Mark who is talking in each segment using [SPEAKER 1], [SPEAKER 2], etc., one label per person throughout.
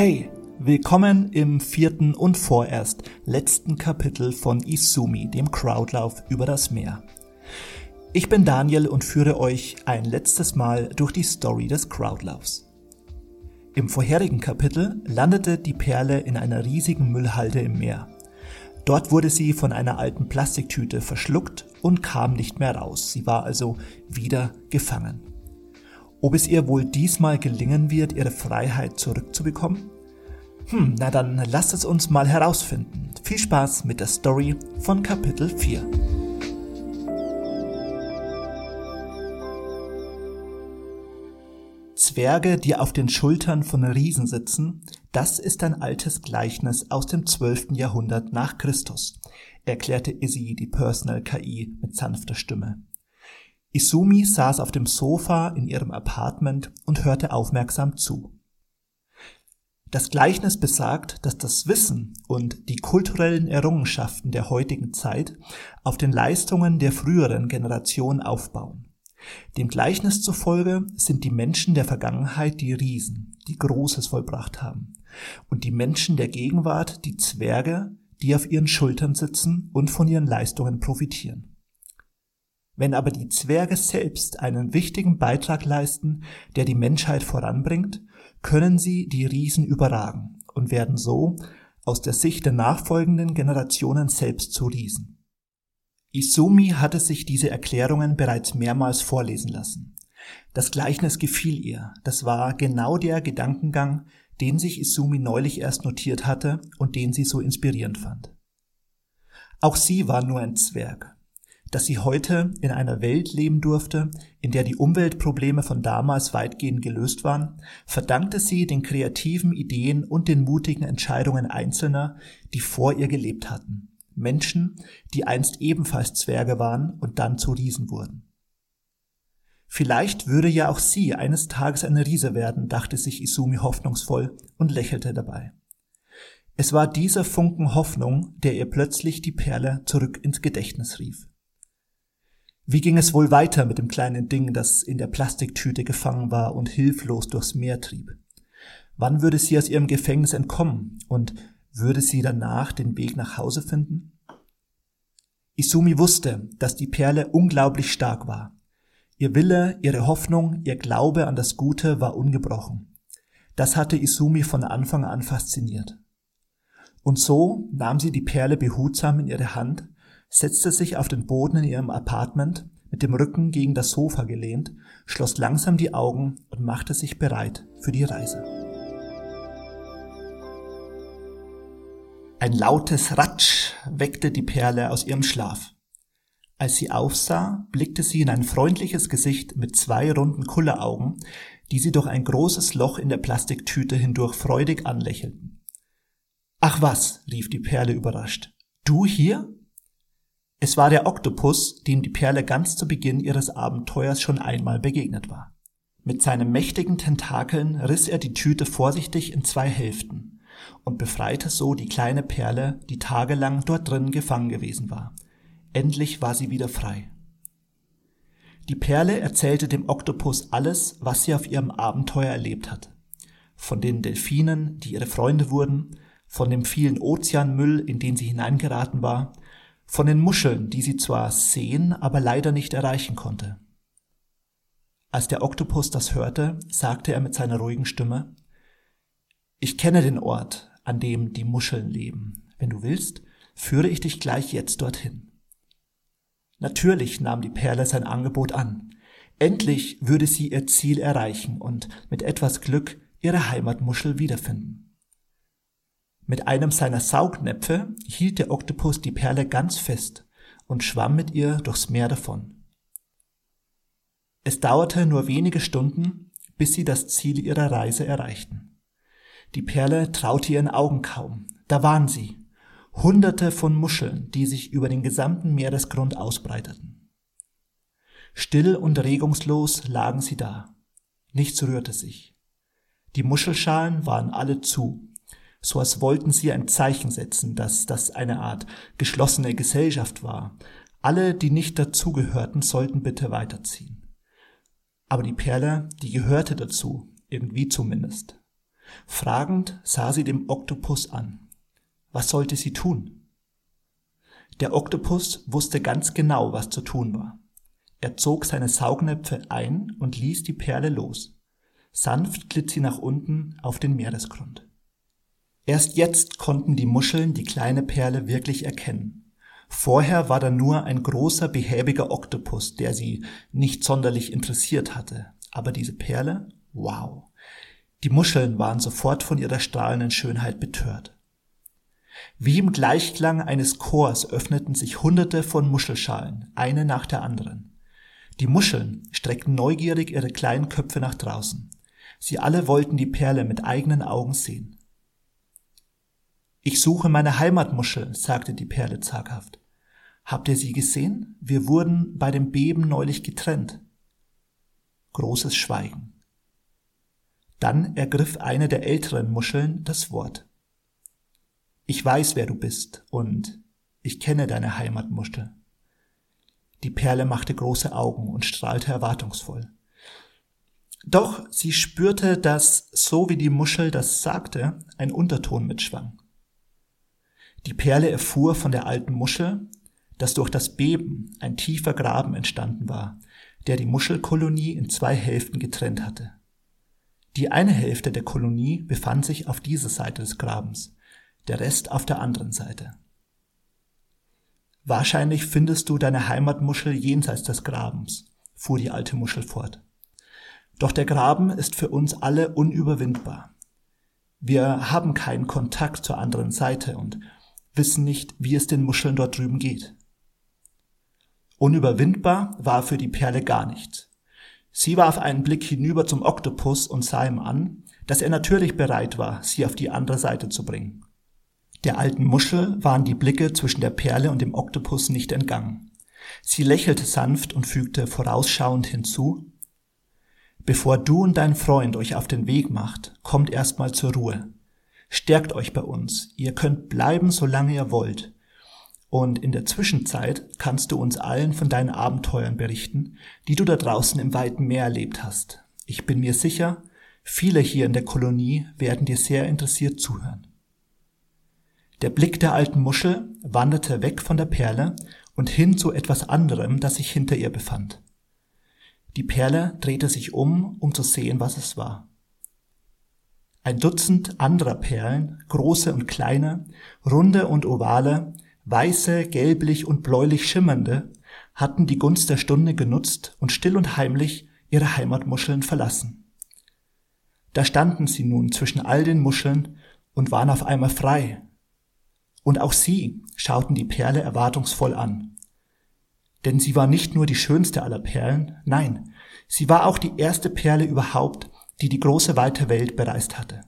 [SPEAKER 1] Hey, willkommen im vierten und vorerst letzten Kapitel von Isumi, dem Crowdlauf über das Meer. Ich bin Daniel und führe euch ein letztes Mal durch die Story des Crowdlaufs. Im vorherigen Kapitel landete die Perle in einer riesigen Müllhalde im Meer. Dort wurde sie von einer alten Plastiktüte verschluckt und kam nicht mehr raus. Sie war also wieder gefangen. Ob es ihr wohl diesmal gelingen wird, ihre Freiheit zurückzubekommen? Hm, na dann lasst es uns mal herausfinden. Viel Spaß mit der Story von Kapitel 4. Zwerge, die auf den Schultern von Riesen sitzen, das ist ein altes Gleichnis aus dem 12. Jahrhundert nach Christus, erklärte Izzy, die Personal KI, mit sanfter Stimme. Isumi saß auf dem Sofa in ihrem Apartment und hörte aufmerksam zu. Das Gleichnis besagt, dass das Wissen und die kulturellen Errungenschaften der heutigen Zeit auf den Leistungen der früheren Generation aufbauen. Dem Gleichnis zufolge sind die Menschen der Vergangenheit die Riesen, die Großes vollbracht haben, und die Menschen der Gegenwart die Zwerge, die auf ihren Schultern sitzen und von ihren Leistungen profitieren. Wenn aber die Zwerge selbst einen wichtigen Beitrag leisten, der die Menschheit voranbringt, können sie die Riesen überragen und werden so aus der Sicht der nachfolgenden Generationen selbst zu Riesen. Isumi hatte sich diese Erklärungen bereits mehrmals vorlesen lassen. Das Gleichnis gefiel ihr. Das war genau der Gedankengang, den sich Isumi neulich erst notiert hatte und den sie so inspirierend fand. Auch sie war nur ein Zwerg, dass sie heute in einer Welt leben durfte, in der die Umweltprobleme von damals weitgehend gelöst waren, verdankte sie den kreativen Ideen und den mutigen Entscheidungen Einzelner, die vor ihr gelebt hatten. Menschen, die einst ebenfalls Zwerge waren und dann zu Riesen wurden. Vielleicht würde ja auch sie eines Tages eine Riese werden, dachte sich Isumi hoffnungsvoll und lächelte dabei. Es war dieser Funken Hoffnung, der ihr plötzlich die Perle zurück ins Gedächtnis rief. Wie ging es wohl weiter mit dem kleinen Ding, das in der Plastiktüte gefangen war und hilflos durchs Meer trieb? Wann würde sie aus ihrem Gefängnis entkommen und würde sie danach den Weg nach Hause finden? Isumi wusste, dass die Perle unglaublich stark war. Ihr Wille, ihre Hoffnung, ihr Glaube an das Gute war ungebrochen. Das hatte Isumi von Anfang an fasziniert. Und so nahm sie die Perle behutsam in ihre Hand setzte sich auf den Boden in ihrem Apartment, mit dem Rücken gegen das Sofa gelehnt, schloss langsam die Augen und machte sich bereit für die Reise. Ein lautes Ratsch weckte die Perle aus ihrem Schlaf. Als sie aufsah, blickte sie in ein freundliches Gesicht mit zwei runden Kulleraugen, die sie durch ein großes Loch in der Plastiktüte hindurch freudig anlächelten. Ach was, rief die Perle überrascht. Du hier? Es war der Oktopus, dem die Perle ganz zu Beginn ihres Abenteuers schon einmal begegnet war. Mit seinen mächtigen Tentakeln riss er die Tüte vorsichtig in zwei Hälften und befreite so die kleine Perle, die tagelang dort drin gefangen gewesen war. Endlich war sie wieder frei. Die Perle erzählte dem Oktopus alles, was sie auf ihrem Abenteuer erlebt hat. Von den Delfinen, die ihre Freunde wurden, von dem vielen Ozeanmüll, in den sie hineingeraten war, von den Muscheln, die sie zwar sehen, aber leider nicht erreichen konnte. Als der Oktopus das hörte, sagte er mit seiner ruhigen Stimme, Ich kenne den Ort, an dem die Muscheln leben. Wenn du willst, führe ich dich gleich jetzt dorthin. Natürlich nahm die Perle sein Angebot an. Endlich würde sie ihr Ziel erreichen und mit etwas Glück ihre Heimatmuschel wiederfinden. Mit einem seiner Saugnäpfe hielt der Oktopus die Perle ganz fest und schwamm mit ihr durchs Meer davon. Es dauerte nur wenige Stunden, bis sie das Ziel ihrer Reise erreichten. Die Perle traute ihren Augen kaum. Da waren sie. Hunderte von Muscheln, die sich über den gesamten Meeresgrund ausbreiteten. Still und regungslos lagen sie da. Nichts rührte sich. Die Muschelschalen waren alle zu so als wollten sie ein Zeichen setzen, dass das eine Art geschlossene Gesellschaft war. Alle, die nicht dazugehörten, sollten bitte weiterziehen. Aber die Perle, die gehörte dazu, irgendwie zumindest. Fragend sah sie dem Oktopus an. Was sollte sie tun? Der Oktopus wusste ganz genau, was zu tun war. Er zog seine Saugnäpfe ein und ließ die Perle los. Sanft glitt sie nach unten auf den Meeresgrund. Erst jetzt konnten die Muscheln die kleine Perle wirklich erkennen. Vorher war da nur ein großer, behäbiger Oktopus, der sie nicht sonderlich interessiert hatte. Aber diese Perle, wow. Die Muscheln waren sofort von ihrer strahlenden Schönheit betört. Wie im Gleichklang eines Chors öffneten sich hunderte von Muschelschalen, eine nach der anderen. Die Muscheln streckten neugierig ihre kleinen Köpfe nach draußen. Sie alle wollten die Perle mit eigenen Augen sehen. Ich suche meine Heimatmuschel, sagte die Perle zaghaft. Habt ihr sie gesehen? Wir wurden bei dem Beben neulich getrennt. Großes Schweigen. Dann ergriff eine der älteren Muscheln das Wort. Ich weiß, wer du bist, und ich kenne deine Heimatmuschel. Die Perle machte große Augen und strahlte erwartungsvoll. Doch sie spürte, dass, so wie die Muschel das sagte, ein Unterton mitschwang. Die Perle erfuhr von der alten Muschel, dass durch das Beben ein tiefer Graben entstanden war, der die Muschelkolonie in zwei Hälften getrennt hatte. Die eine Hälfte der Kolonie befand sich auf dieser Seite des Grabens, der Rest auf der anderen Seite. Wahrscheinlich findest du deine Heimatmuschel jenseits des Grabens, fuhr die alte Muschel fort. Doch der Graben ist für uns alle unüberwindbar. Wir haben keinen Kontakt zur anderen Seite und wissen nicht, wie es den Muscheln dort drüben geht. Unüberwindbar war für die Perle gar nichts. Sie warf einen Blick hinüber zum Oktopus und sah ihm an, dass er natürlich bereit war, sie auf die andere Seite zu bringen. Der alten Muschel waren die Blicke zwischen der Perle und dem Oktopus nicht entgangen. Sie lächelte sanft und fügte vorausschauend hinzu, Bevor du und dein Freund euch auf den Weg macht, kommt erstmal zur Ruhe. Stärkt euch bei uns. Ihr könnt bleiben, solange ihr wollt. Und in der Zwischenzeit kannst du uns allen von deinen Abenteuern berichten, die du da draußen im weiten Meer erlebt hast. Ich bin mir sicher, viele hier in der Kolonie werden dir sehr interessiert zuhören. Der Blick der alten Muschel wanderte weg von der Perle und hin zu etwas anderem, das sich hinter ihr befand. Die Perle drehte sich um, um zu sehen, was es war. Ein Dutzend anderer Perlen, große und kleine, runde und ovale, weiße, gelblich und bläulich schimmernde, hatten die Gunst der Stunde genutzt und still und heimlich ihre Heimatmuscheln verlassen. Da standen sie nun zwischen all den Muscheln und waren auf einmal frei. Und auch sie schauten die Perle erwartungsvoll an. Denn sie war nicht nur die schönste aller Perlen, nein, sie war auch die erste Perle überhaupt, die die große weite Welt bereist hatte.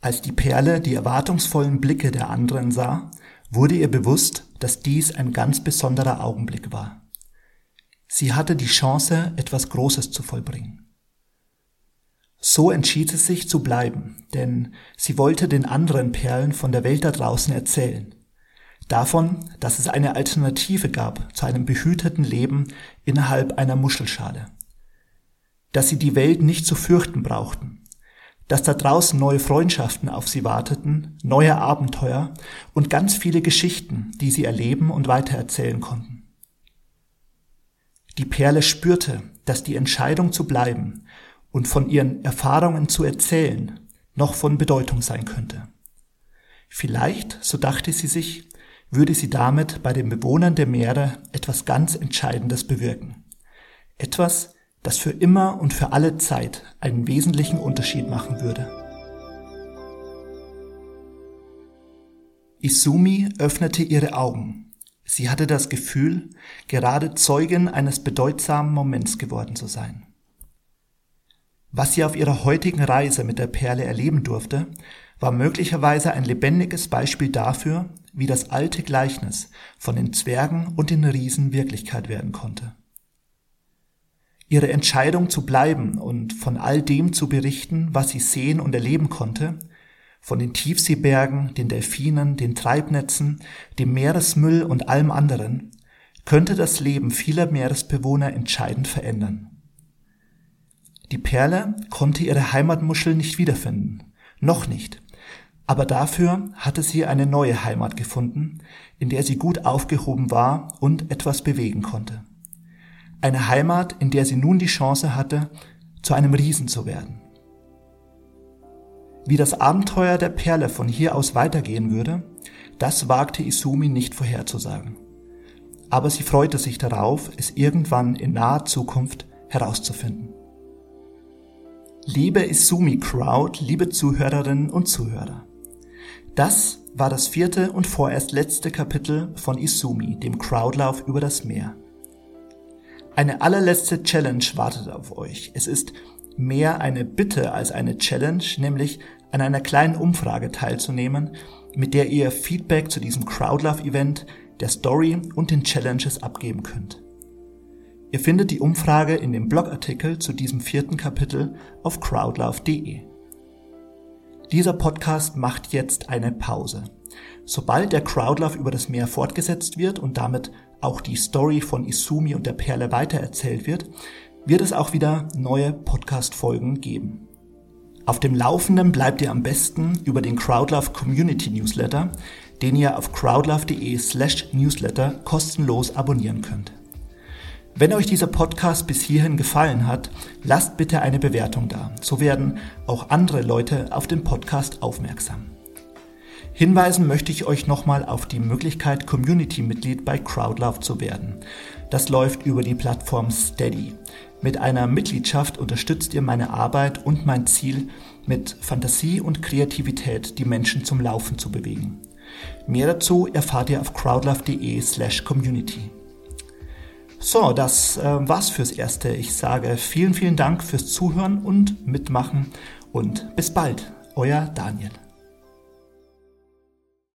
[SPEAKER 1] Als die Perle die erwartungsvollen Blicke der anderen sah, wurde ihr bewusst, dass dies ein ganz besonderer Augenblick war. Sie hatte die Chance, etwas Großes zu vollbringen. So entschied sie sich zu bleiben, denn sie wollte den anderen Perlen von der Welt da draußen erzählen. Davon, dass es eine Alternative gab zu einem behüteten Leben innerhalb einer Muschelschale. Dass sie die Welt nicht zu fürchten brauchten dass da draußen neue Freundschaften auf sie warteten, neue Abenteuer und ganz viele Geschichten, die sie erleben und weitererzählen konnten. Die Perle spürte, dass die Entscheidung zu bleiben und von ihren Erfahrungen zu erzählen noch von Bedeutung sein könnte. Vielleicht, so dachte sie sich, würde sie damit bei den Bewohnern der Meere etwas ganz Entscheidendes bewirken. Etwas, das für immer und für alle Zeit einen wesentlichen Unterschied machen würde. Isumi öffnete ihre Augen. Sie hatte das Gefühl, gerade Zeugin eines bedeutsamen Moments geworden zu sein. Was sie auf ihrer heutigen Reise mit der Perle erleben durfte, war möglicherweise ein lebendiges Beispiel dafür, wie das alte Gleichnis von den Zwergen und den Riesen Wirklichkeit werden konnte. Ihre Entscheidung zu bleiben und von all dem zu berichten, was sie sehen und erleben konnte, von den Tiefseebergen, den Delfinen, den Treibnetzen, dem Meeresmüll und allem anderen, könnte das Leben vieler Meeresbewohner entscheidend verändern. Die Perle konnte ihre Heimatmuschel nicht wiederfinden, Noch nicht. Aber dafür hatte sie eine neue Heimat gefunden, in der sie gut aufgehoben war und etwas bewegen konnte. Eine Heimat, in der sie nun die Chance hatte, zu einem Riesen zu werden. Wie das Abenteuer der Perle von hier aus weitergehen würde, das wagte Isumi nicht vorherzusagen. Aber sie freute sich darauf, es irgendwann in naher Zukunft herauszufinden. Liebe Isumi Crowd, liebe Zuhörerinnen und Zuhörer. Das war das vierte und vorerst letzte Kapitel von Isumi, dem Crowdlauf über das Meer. Eine allerletzte Challenge wartet auf euch. Es ist mehr eine Bitte als eine Challenge, nämlich an einer kleinen Umfrage teilzunehmen, mit der ihr Feedback zu diesem Crowdlove-Event, der Story und den Challenges abgeben könnt. Ihr findet die Umfrage in dem Blogartikel zu diesem vierten Kapitel auf crowdlove.de. Dieser Podcast macht jetzt eine Pause. Sobald der Crowdlove über das Meer fortgesetzt wird und damit auch die Story von Isumi und der Perle weitererzählt wird, wird es auch wieder neue Podcast-Folgen geben. Auf dem Laufenden bleibt ihr am besten über den Crowdlove Community Newsletter, den ihr auf crowdlove.de slash newsletter kostenlos abonnieren könnt. Wenn euch dieser Podcast bis hierhin gefallen hat, lasst bitte eine Bewertung da. So werden auch andere Leute auf den Podcast aufmerksam. Hinweisen möchte ich euch nochmal auf die Möglichkeit, Community-Mitglied bei Crowdlove zu werden. Das läuft über die Plattform Steady. Mit einer Mitgliedschaft unterstützt ihr meine Arbeit und mein Ziel, mit Fantasie und Kreativität die Menschen zum Laufen zu bewegen. Mehr dazu erfahrt ihr auf crowdlove.de slash community. So, das äh, war's fürs Erste. Ich sage vielen, vielen Dank fürs Zuhören und Mitmachen und bis bald. Euer Daniel.